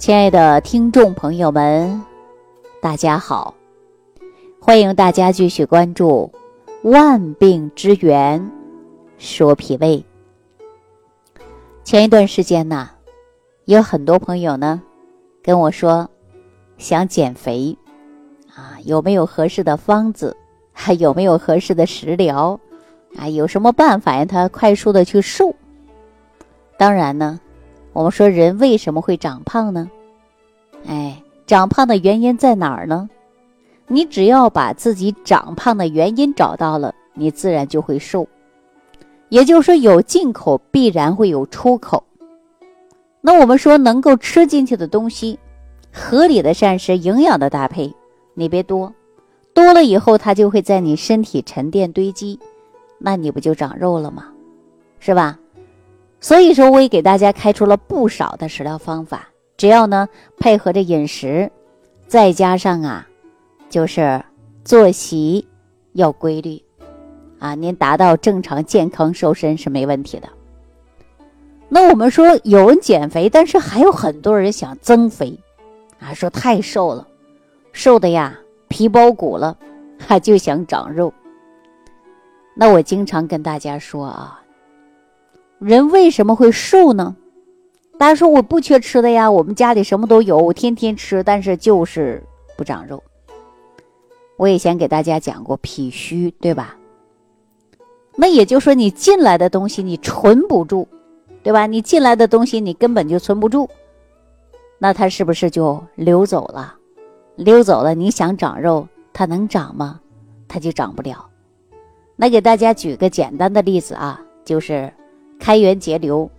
亲爱的听众朋友们，大家好！欢迎大家继续关注《万病之源说脾胃》。前一段时间呢，有很多朋友呢跟我说想减肥啊，有没有合适的方子？还 有没有合适的食疗？啊，有什么办法让他快速的去瘦？当然呢。我们说人为什么会长胖呢？哎，长胖的原因在哪儿呢？你只要把自己长胖的原因找到了，你自然就会瘦。也就是说，有进口必然会有出口。那我们说能够吃进去的东西，合理的膳食、营养的搭配，你别多，多了以后它就会在你身体沉淀堆积，那你不就长肉了吗？是吧？所以说，我也给大家开出了不少的食疗方法，只要呢配合着饮食，再加上啊，就是作息要规律，啊，您达到正常健康瘦身是没问题的。那我们说有人减肥，但是还有很多人想增肥，啊，说太瘦了，瘦的呀皮包骨了，他就想长肉。那我经常跟大家说啊。人为什么会瘦呢？大家说我不缺吃的呀，我们家里什么都有，我天天吃，但是就是不长肉。我以前给大家讲过脾虚，对吧？那也就是说你进来的东西你存不住，对吧？你进来的东西你根本就存不住，那它是不是就流走了？流走了，你想长肉，它能长吗？它就长不了。那给大家举个简单的例子啊，就是。开源节流，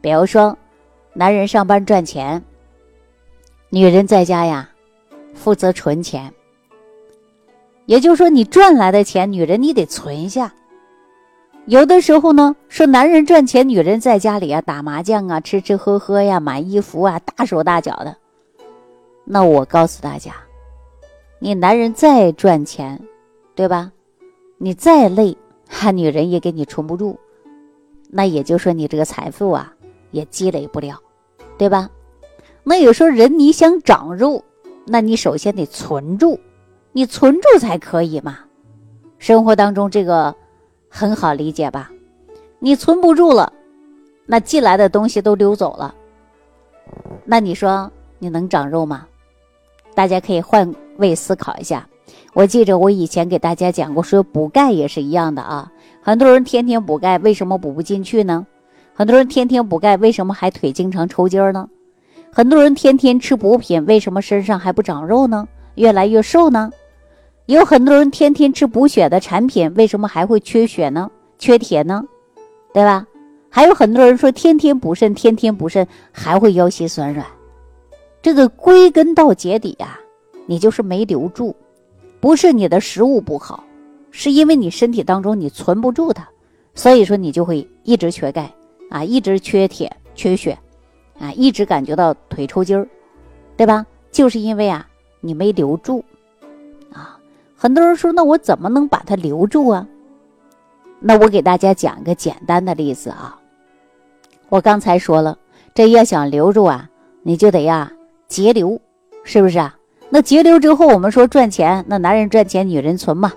比如说，男人上班赚钱，女人在家呀，负责存钱。也就是说，你赚来的钱，女人你得存下。有的时候呢，说男人赚钱，女人在家里啊打麻将啊，吃吃喝喝呀，买衣服啊，大手大脚的。那我告诉大家，你男人再赚钱，对吧？你再累，哈，女人也给你存不住。那也就是说，你这个财富啊，也积累不了，对吧？那有时候人你想长肉，那你首先得存住，你存住才可以嘛。生活当中这个很好理解吧？你存不住了，那进来的东西都溜走了，那你说你能长肉吗？大家可以换位思考一下。我记着我以前给大家讲过，说补钙也是一样的啊。很多人天天补钙，为什么补不进去呢？很多人天天补钙，为什么还腿经常抽筋儿呢？很多人天天吃补品，为什么身上还不长肉呢？越来越瘦呢？有很多人天天吃补血的产品，为什么还会缺血呢？缺铁呢？对吧？还有很多人说天天补肾，天天补肾还会腰膝酸软。这个归根到结底啊，你就是没留住，不是你的食物不好。是因为你身体当中你存不住它，所以说你就会一直缺钙啊，一直缺铁、缺血，啊，一直感觉到腿抽筋儿，对吧？就是因为啊，你没留住啊。很多人说，那我怎么能把它留住啊？那我给大家讲一个简单的例子啊。我刚才说了，这要想留住啊，你就得呀节流，是不是啊？那节流之后，我们说赚钱，那男人赚钱，女人存嘛。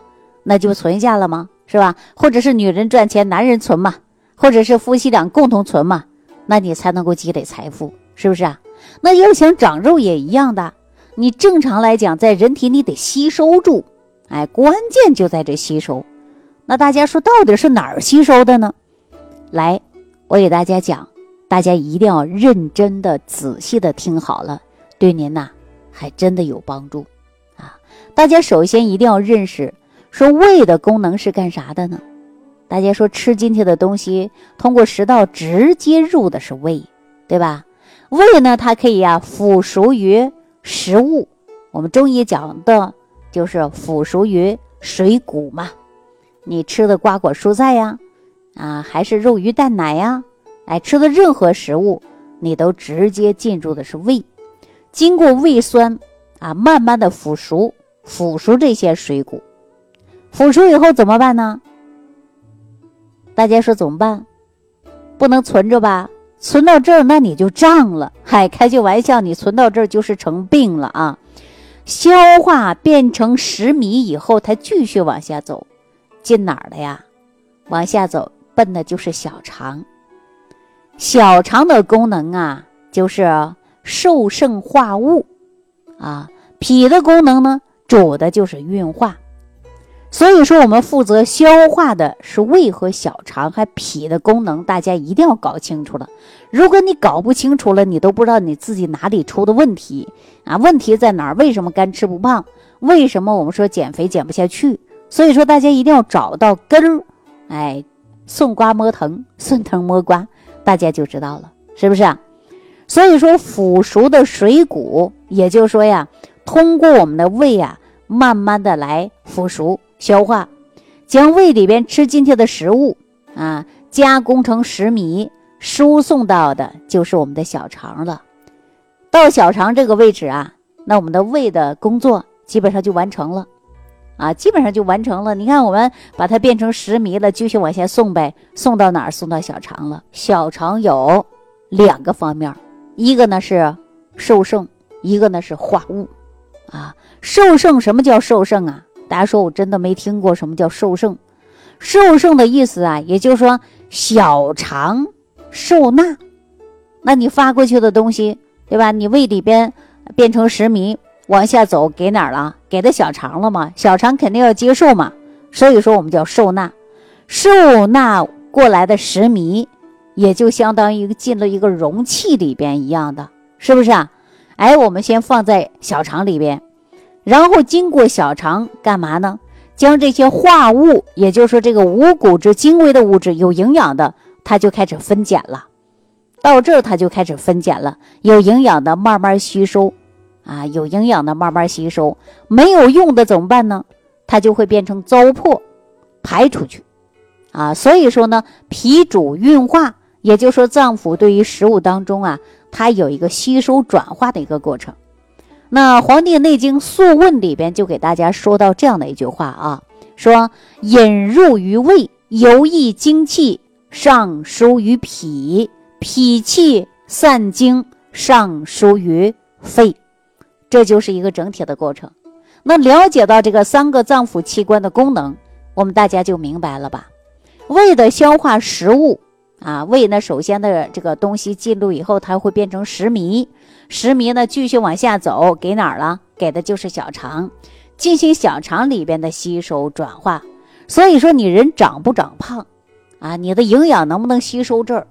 那就存下了吗？是吧？或者是女人赚钱，男人存嘛？或者是夫妻俩共同存嘛？那你才能够积累财富，是不是啊？那要想长肉也一样的，你正常来讲，在人体你得吸收住，哎，关键就在这吸收。那大家说到底是哪儿吸收的呢？来，我给大家讲，大家一定要认真的、仔细的听好了，对您呐还真的有帮助啊！大家首先一定要认识。说胃的功能是干啥的呢？大家说吃进去的东西通过食道直接入的是胃，对吧？胃呢，它可以呀腐熟于食物。我们中医讲的就是腐熟于水谷嘛。你吃的瓜果蔬菜呀，啊，还是肉鱼蛋奶呀，哎，吃的任何食物，你都直接进入的是胃，经过胃酸啊，慢慢的腐熟，腐熟这些水谷。腐熟以后怎么办呢？大家说怎么办？不能存着吧？存到这儿，那你就胀了。嗨，开句玩笑，你存到这儿就是成病了啊！消化变成食糜以后，它继续往下走，进哪儿了呀？往下走，奔的就是小肠。小肠的功能啊，就是受盛化物啊。脾的功能呢，主的就是运化。所以说，我们负责消化的是胃和小肠，还脾的功能，大家一定要搞清楚了。如果你搞不清楚了，你都不知道你自己哪里出的问题啊？问题在哪儿？为什么干吃不胖？为什么我们说减肥减不下去？所以说，大家一定要找到根儿。哎，顺瓜摸藤，顺藤摸瓜，大家就知道了，是不是啊？所以说，腐熟的水谷，也就是说呀，通过我们的胃啊，慢慢的来腐熟。消化，将胃里边吃进去的食物啊，加工成食糜，输送到的就是我们的小肠了。到小肠这个位置啊，那我们的胃的工作基本上就完成了啊，基本上就完成了。你看，我们把它变成食糜了，继续往下送呗，送到哪儿？送到小肠了。小肠有两个方面，一个呢是受盛，一个呢是化物啊。受盛，什么叫受盛啊？大家说，我真的没听过什么叫受盛。受盛的意思啊，也就是说小肠受纳，那你发过去的东西，对吧？你胃里边变成食糜，往下走给哪儿了？给的小肠了嘛？小肠肯定要接受嘛。所以说我们叫受纳，受纳过来的食糜，也就相当于进了一个容器里边一样的，是不是啊？哎，我们先放在小肠里边。然后经过小肠干嘛呢？将这些化物，也就是说这个五谷之精微的物质，有营养的，它就开始分拣了。到这儿它就开始分拣了，有营养的慢慢吸收，啊，有营养的慢慢吸收，没有用的怎么办呢？它就会变成糟粕，排出去，啊，所以说呢，脾主运化，也就是说脏腑对于食物当中啊，它有一个吸收转化的一个过程。那《黄帝内经·素问》里边就给大家说到这样的一句话啊，说引入于胃，游溢精气，上输于脾，脾气散精，上输于肺，这就是一个整体的过程。那了解到这个三个脏腑器官的功能，我们大家就明白了吧？胃的消化食物。啊，胃呢，首先的这个东西进入以后，它会变成食糜，食糜呢继续往下走，给哪儿了？给的就是小肠，进行小肠里边的吸收转化。所以说，你人长不长胖，啊，你的营养能不能吸收这儿，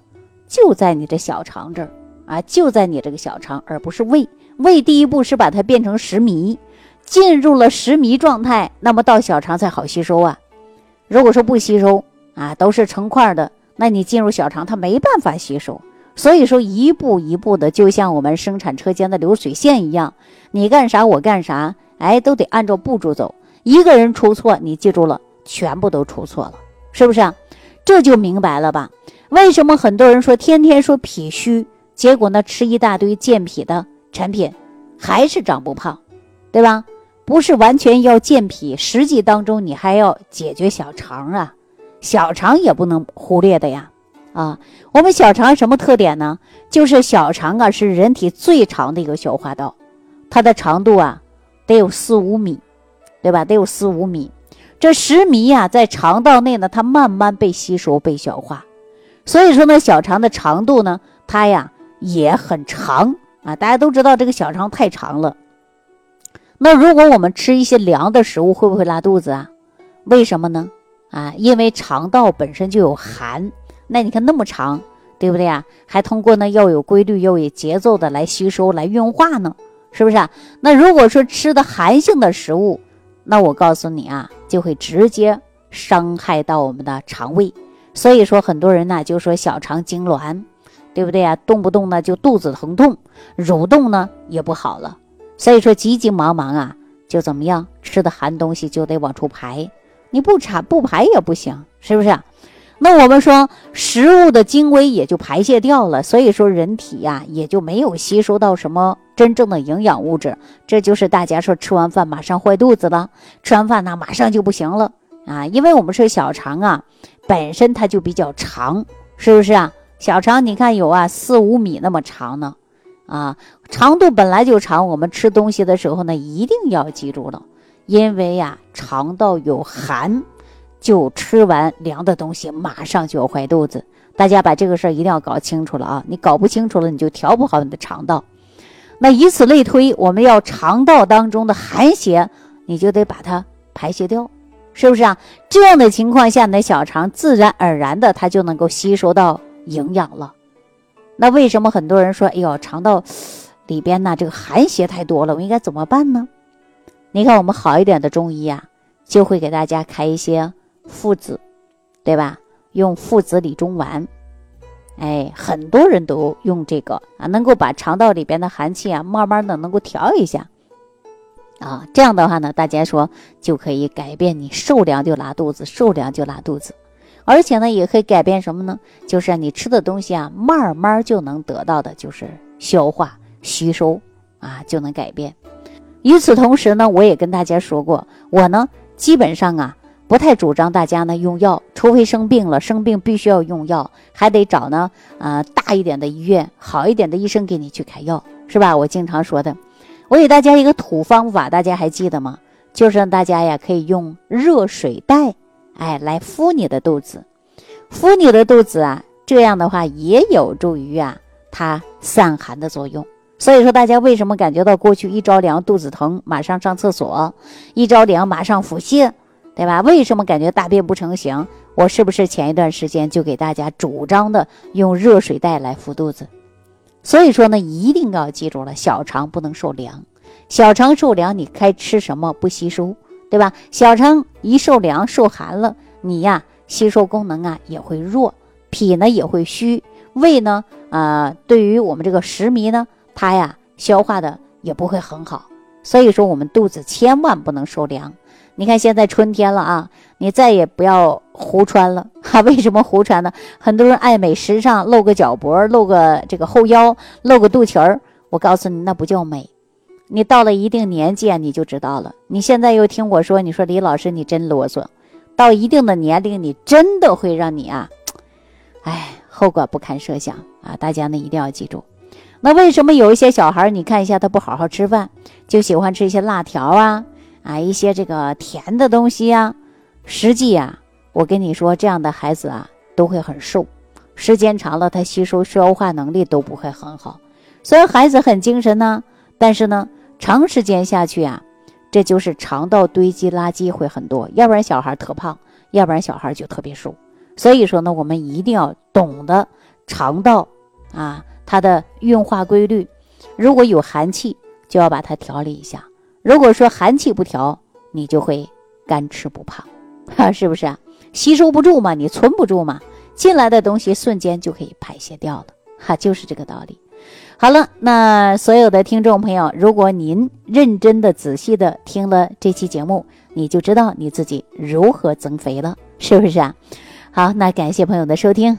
就在你的小肠这儿啊，就在你这个小肠，而不是胃。胃第一步是把它变成食糜，进入了食糜状态，那么到小肠才好吸收啊。如果说不吸收啊，都是成块的。那你进入小肠，它没办法吸收，所以说一步一步的，就像我们生产车间的流水线一样，你干啥我干啥，哎，都得按照步骤走。一个人出错，你记住了，全部都出错了，是不是啊？这就明白了吧？为什么很多人说天天说脾虚，结果呢吃一大堆健脾的产品，还是长不胖，对吧？不是完全要健脾，实际当中你还要解决小肠啊。小肠也不能忽略的呀，啊，我们小肠什么特点呢？就是小肠啊是人体最长的一个消化道，它的长度啊得有四五米，对吧？得有四五米。这食糜呀在肠道内呢，它慢慢被吸收、被消化，所以说呢，小肠的长度呢，它呀也很长啊。大家都知道这个小肠太长了。那如果我们吃一些凉的食物，会不会拉肚子啊？为什么呢？啊，因为肠道本身就有寒，那你看那么长，对不对呀？还通过呢要有规律、要有节奏的来吸收、来运化呢，是不是啊？那如果说吃的寒性的食物，那我告诉你啊，就会直接伤害到我们的肠胃。所以说很多人呢就说小肠痉挛，对不对啊？动不动呢就肚子疼痛，蠕动呢也不好了。所以说急急忙忙啊，就怎么样？吃的寒东西就得往出排。你不查不排也不行，是不是？那我们说食物的精微也就排泄掉了，所以说人体呀也就没有吸收到什么真正的营养物质。这就是大家说吃完饭马上坏肚子了，吃完饭呢马上就不行了啊！因为我们说小肠啊本身它就比较长，是不是啊？小肠你看有啊四五米那么长呢，啊，长度本来就长，我们吃东西的时候呢，一定要记住了，因为呀，肠道有寒，就吃完凉的东西，马上就要坏肚子。大家把这个事儿一定要搞清楚了啊！你搞不清楚了，你就调不好你的肠道。那以此类推，我们要肠道当中的寒邪，你就得把它排泄掉，是不是啊？这样的情况下，你的小肠自然而然的它就能够吸收到营养了。那为什么很多人说，哎呦，肠道里边呢这个寒邪太多了，我应该怎么办呢？你看我们好一点的中医啊，就会给大家开一些附子，对吧？用附子理中丸，哎，很多人都用这个啊，能够把肠道里边的寒气啊，慢慢的能够调一下，啊，这样的话呢，大家说就可以改变你受凉就拉肚子，受凉就拉肚子，而且呢，也可以改变什么呢？就是你吃的东西啊，慢慢就能得到的，就是消化吸收啊，就能改变。与此同时呢，我也跟大家说过，我呢，基本上啊。不太主张大家呢用药，除非生病了，生病必须要用药，还得找呢呃大一点的医院，好一点的医生给你去开药，是吧？我经常说的，我给大家一个土方法，大家还记得吗？就是让大家呀可以用热水袋，哎来敷你的肚子，敷你的肚子啊，这样的话也有助于啊它散寒的作用。所以说大家为什么感觉到过去一着凉肚子疼，马上上厕所，一着凉马上腹泻？对吧？为什么感觉大便不成形？我是不是前一段时间就给大家主张的用热水袋来敷肚子？所以说呢，一定要记住了，小肠不能受凉，小肠受凉，你该吃什么不吸收，对吧？小肠一受凉受寒了，你呀吸收功能啊也会弱，脾呢也会虚，胃呢啊对于我们这个食糜呢，它呀消化的也不会很好。所以说我们肚子千万不能受凉。你看现在春天了啊，你再也不要胡穿了 哈。为什么胡穿呢？很多人爱美时尚，露个脚脖，露个这个后腰，露个肚脐儿。我告诉你，那不叫美。你到了一定年纪啊，你就知道了。你现在又听我说，你说李老师你真啰嗦。到一定的年龄，你真的会让你啊，哎，后果不堪设想啊！大家呢一定要记住。那为什么有一些小孩，你看一下他不好好吃饭，就喜欢吃一些辣条啊？啊，一些这个甜的东西呀，实际呀，我跟你说，这样的孩子啊，都会很瘦，时间长了，他吸收消化能力都不会很好。虽然孩子很精神呢，但是呢，长时间下去啊，这就是肠道堆积垃圾会很多，要不然小孩特胖，要不然小孩就特别瘦。所以说呢，我们一定要懂得肠道啊，它的运化规律，如果有寒气，就要把它调理一下。如果说寒气不调，你就会干吃不胖，哈，是不是啊？吸收不住嘛，你存不住嘛，进来的东西瞬间就可以排泄掉了，哈，就是这个道理。好了，那所有的听众朋友，如果您认真的、仔细的听了这期节目，你就知道你自己如何增肥了，是不是啊？好，那感谢朋友的收听，